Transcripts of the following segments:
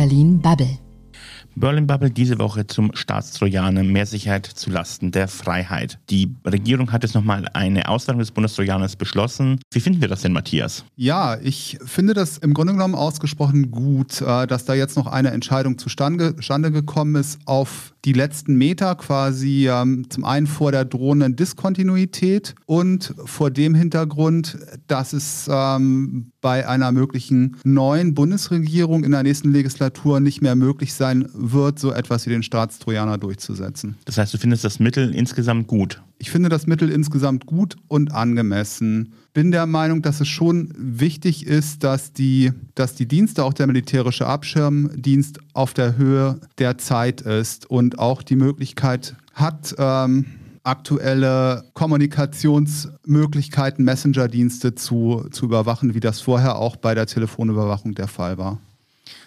Berlin Bubble. Berlin Bubble diese Woche zum Staatstrojaner mehr Sicherheit zu Lasten der Freiheit. Die Regierung hat jetzt nochmal eine Ausweitung des Bundestrojaners beschlossen. Wie finden wir das denn, Matthias? Ja, ich finde das im Grunde genommen ausgesprochen gut, äh, dass da jetzt noch eine Entscheidung zustande gekommen ist auf die letzten Meter quasi ähm, zum einen vor der drohenden Diskontinuität und vor dem Hintergrund, dass es ähm, bei einer möglichen neuen Bundesregierung in der nächsten Legislatur nicht mehr möglich sein wird, so etwas wie den Staatstrojaner durchzusetzen. Das heißt, du findest das Mittel insgesamt gut? Ich finde das Mittel insgesamt gut und angemessen. Bin der Meinung, dass es schon wichtig ist, dass die, dass die Dienste, auch der militärische Abschirmdienst, auf der Höhe der Zeit ist und auch die Möglichkeit hat, ähm, aktuelle Kommunikationsmöglichkeiten, Messenger-Dienste zu, zu überwachen, wie das vorher auch bei der Telefonüberwachung der Fall war.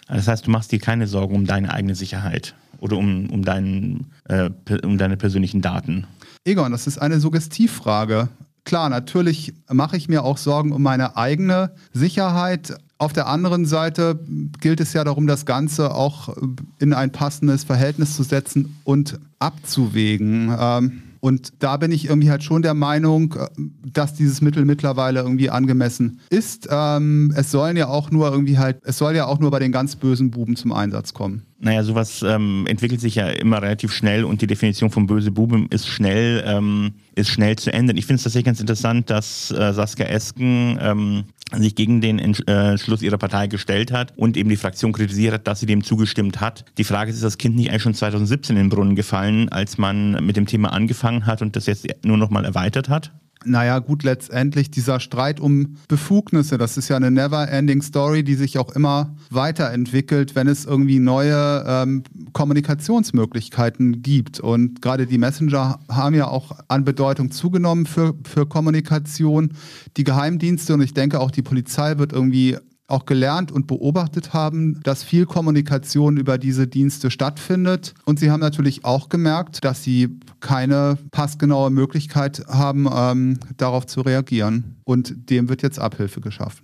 Das heißt, du machst dir keine Sorgen um deine eigene Sicherheit oder um, um, dein, äh, um deine persönlichen Daten. Egon, das ist eine Suggestivfrage. Klar, natürlich mache ich mir auch Sorgen um meine eigene Sicherheit. Auf der anderen Seite gilt es ja darum, das Ganze auch in ein passendes Verhältnis zu setzen und abzuwägen. Ähm, und da bin ich irgendwie halt schon der Meinung, äh, dass dieses Mittel mittlerweile irgendwie angemessen ist. Ähm, es sollen ja auch nur irgendwie halt, es soll ja auch nur bei den ganz bösen Buben zum Einsatz kommen. Naja, sowas ähm, entwickelt sich ja immer relativ schnell und die Definition von böse Buben ist schnell, ähm, ist schnell zu ändern. Ich finde es tatsächlich ganz interessant, dass äh, Saskia Esken ähm, sich gegen den Entschluss äh, ihrer Partei gestellt hat und eben die Fraktion kritisiert hat, dass sie dem zugestimmt hat. Die Frage ist, ist das Kind nicht eigentlich schon 2017 in den Brunnen gefallen, als man mit dem Thema angefangen hat und das jetzt nur noch mal erweitert hat? Naja, gut, letztendlich dieser Streit um Befugnisse, das ist ja eine never-ending Story, die sich auch immer weiterentwickelt, wenn es irgendwie neue ähm, Kommunikationsmöglichkeiten gibt. Und gerade die Messenger haben ja auch an Bedeutung zugenommen für, für Kommunikation. Die Geheimdienste und ich denke auch die Polizei wird irgendwie auch gelernt und beobachtet haben, dass viel Kommunikation über diese Dienste stattfindet. Und sie haben natürlich auch gemerkt, dass sie keine passgenaue Möglichkeit haben, ähm, darauf zu reagieren. Und dem wird jetzt Abhilfe geschaffen.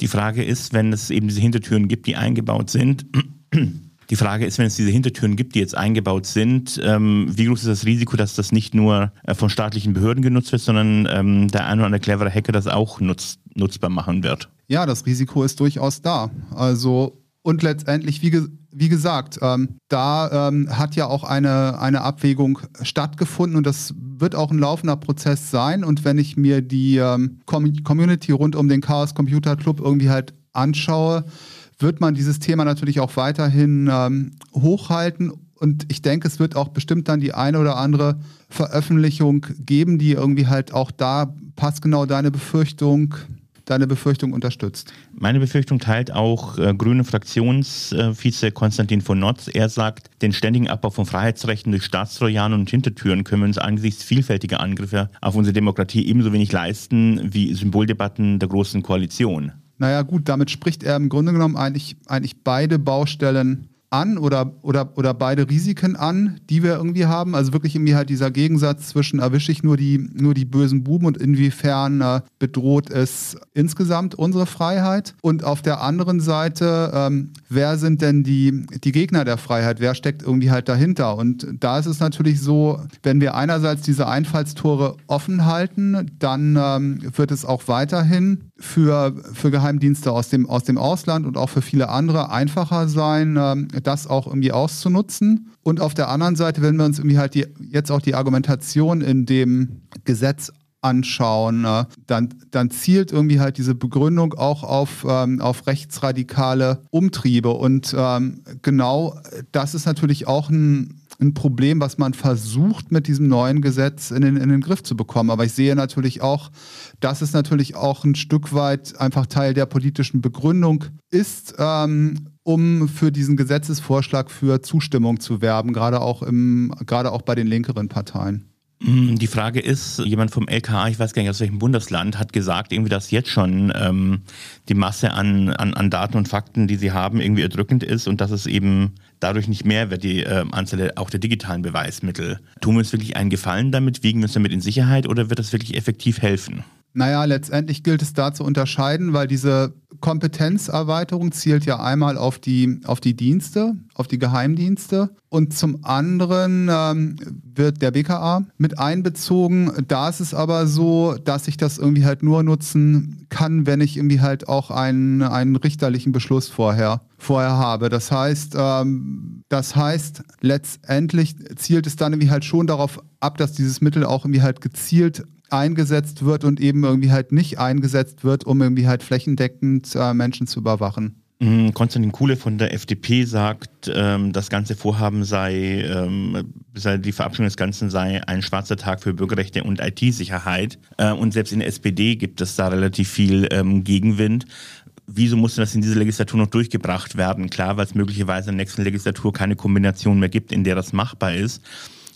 Die Frage ist, wenn es eben diese Hintertüren gibt, die eingebaut sind, die Frage ist, wenn es diese Hintertüren gibt, die jetzt eingebaut sind, ähm, wie groß ist das Risiko, dass das nicht nur äh, von staatlichen Behörden genutzt wird, sondern ähm, der ein oder andere clevere Hacker das auch nutz, nutzbar machen wird? Ja, das Risiko ist durchaus da. Also und letztendlich, wie, ge wie gesagt, ähm, da ähm, hat ja auch eine, eine Abwägung stattgefunden und das wird auch ein laufender Prozess sein. Und wenn ich mir die ähm, Com Community rund um den Chaos Computer Club irgendwie halt anschaue, wird man dieses Thema natürlich auch weiterhin ähm, hochhalten. Und ich denke, es wird auch bestimmt dann die eine oder andere Veröffentlichung geben, die irgendwie halt auch da passgenau deine Befürchtung deine Befürchtung unterstützt. Meine Befürchtung teilt auch äh, grüne Fraktionsvize äh, Konstantin von Notz. Er sagt, den ständigen Abbau von Freiheitsrechten durch Staatstrojaner und Hintertüren können wir uns angesichts vielfältiger Angriffe auf unsere Demokratie ebenso wenig leisten wie Symboldebatten der Großen Koalition. Naja gut, damit spricht er im Grunde genommen eigentlich, eigentlich beide Baustellen an oder, oder, oder beide Risiken an, die wir irgendwie haben. Also wirklich irgendwie halt dieser Gegensatz zwischen erwische ich nur die, nur die bösen Buben und inwiefern äh, bedroht es insgesamt unsere Freiheit. Und auf der anderen Seite, ähm, wer sind denn die, die Gegner der Freiheit? Wer steckt irgendwie halt dahinter? Und da ist es natürlich so, wenn wir einerseits diese Einfallstore offen halten, dann ähm, wird es auch weiterhin für, für Geheimdienste aus dem, aus dem Ausland und auch für viele andere einfacher sein, ähm, das auch irgendwie auszunutzen. Und auf der anderen Seite, wenn wir uns irgendwie halt die, jetzt auch die Argumentation in dem Gesetz anschauen, äh, dann, dann zielt irgendwie halt diese Begründung auch auf, ähm, auf rechtsradikale Umtriebe. Und ähm, genau das ist natürlich auch ein, ein Problem, was man versucht mit diesem neuen Gesetz in den, in den Griff zu bekommen. Aber ich sehe natürlich auch, dass es natürlich auch ein Stück weit einfach Teil der politischen Begründung ist, ähm, um für diesen Gesetzesvorschlag für Zustimmung zu werben, gerade auch, im, gerade auch bei den linkeren Parteien. Mm, die Frage ist, jemand vom LKA, ich weiß gar nicht aus welchem Bundesland, hat gesagt, irgendwie, dass jetzt schon ähm, die Masse an, an, an Daten und Fakten, die sie haben, irgendwie erdrückend ist und dass es eben dadurch nicht mehr wird, die äh, Anzahl auch der digitalen Beweismittel. Tun wir uns wirklich einen Gefallen damit? Wiegen wir uns damit in Sicherheit oder wird das wirklich effektiv helfen? Naja, letztendlich gilt es da zu unterscheiden, weil diese Kompetenzerweiterung zielt ja einmal auf die, auf die Dienste, auf die Geheimdienste und zum anderen ähm, wird der BKA mit einbezogen. Da ist es aber so, dass ich das irgendwie halt nur nutzen kann, wenn ich irgendwie halt auch einen, einen richterlichen Beschluss vorher, vorher habe. Das heißt, ähm, das heißt, letztendlich zielt es dann irgendwie halt schon darauf ab, dass dieses Mittel auch irgendwie halt gezielt eingesetzt wird und eben irgendwie halt nicht eingesetzt wird, um irgendwie halt flächendeckend äh, Menschen zu überwachen. Mhm, Konstantin Kuhle von der FDP sagt, ähm, das ganze Vorhaben sei, ähm, sei, die Verabschiedung des Ganzen sei ein schwarzer Tag für Bürgerrechte und IT-Sicherheit. Äh, und selbst in der SPD gibt es da relativ viel ähm, Gegenwind. Wieso musste das in dieser Legislatur noch durchgebracht werden? Klar, weil es möglicherweise in der nächsten Legislatur keine Kombination mehr gibt, in der das machbar ist.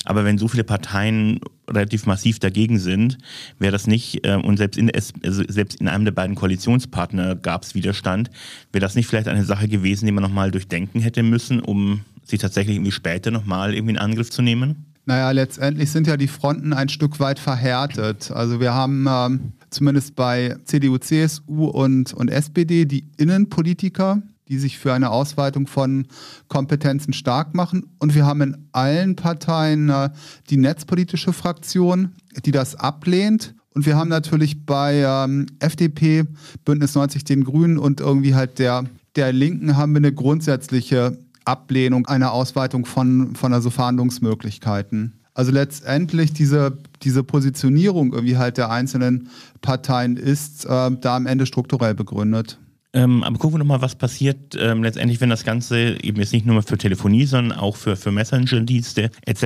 Aber wenn so viele Parteien relativ massiv dagegen sind, wäre das nicht, äh, und selbst in, also selbst in einem der beiden Koalitionspartner gab es Widerstand, wäre das nicht vielleicht eine Sache gewesen, die man nochmal durchdenken hätte müssen, um sie tatsächlich irgendwie später nochmal irgendwie in Angriff zu nehmen? Naja, letztendlich sind ja die Fronten ein Stück weit verhärtet. Also wir haben ähm, zumindest bei CDU, CSU und, und SPD die Innenpolitiker, die sich für eine Ausweitung von Kompetenzen stark machen. Und wir haben in allen Parteien äh, die netzpolitische Fraktion, die das ablehnt. Und wir haben natürlich bei ähm, FDP, Bündnis 90 den Grünen und irgendwie halt der, der Linken haben wir eine grundsätzliche Ablehnung einer Ausweitung von, von also Verhandlungsmöglichkeiten. Also letztendlich diese, diese Positionierung irgendwie halt der einzelnen Parteien ist äh, da am Ende strukturell begründet. Ähm, aber gucken wir nochmal, was passiert ähm, letztendlich, wenn das Ganze eben jetzt nicht nur für Telefonie, sondern auch für, für Messenger-Dienste etc.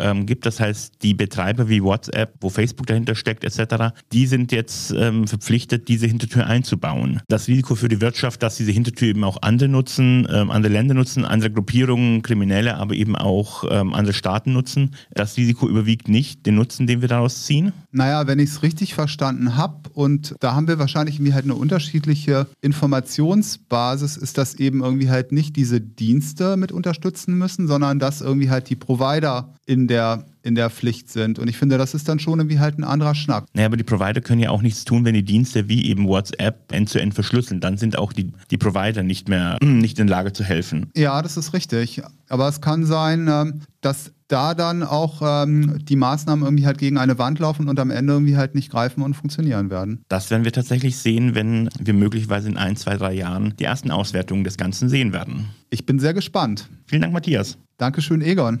Ähm, gibt. Das heißt, die Betreiber wie WhatsApp, wo Facebook dahinter steckt etc., die sind jetzt ähm, verpflichtet, diese Hintertür einzubauen. Das Risiko für die Wirtschaft, dass diese Hintertür eben auch andere nutzen, ähm, andere Länder nutzen, andere Gruppierungen, Kriminelle, aber eben auch ähm, andere Staaten nutzen, das Risiko überwiegt nicht den Nutzen, den wir daraus ziehen? Naja, wenn ich es richtig verstanden habe, und da haben wir wahrscheinlich irgendwie halt eine unterschiedliche Informationsbasis, ist, dass eben irgendwie halt nicht diese Dienste mit unterstützen müssen, sondern dass irgendwie halt die Provider in der in der Pflicht sind. Und ich finde, das ist dann schon irgendwie halt ein anderer Schnack. Naja, aber die Provider können ja auch nichts tun, wenn die Dienste wie eben WhatsApp end-zu-end -end verschlüsseln. Dann sind auch die, die Provider nicht mehr nicht in der Lage zu helfen. Ja, das ist richtig. Aber es kann sein, ähm, dass da dann auch ähm, die Maßnahmen irgendwie halt gegen eine Wand laufen und am Ende irgendwie halt nicht greifen und funktionieren werden. Das werden wir tatsächlich sehen, wenn wir möglicherweise in ein, zwei, drei Jahren die ersten Auswertungen des Ganzen sehen werden. Ich bin sehr gespannt. Vielen Dank, Matthias. Dankeschön, Egon.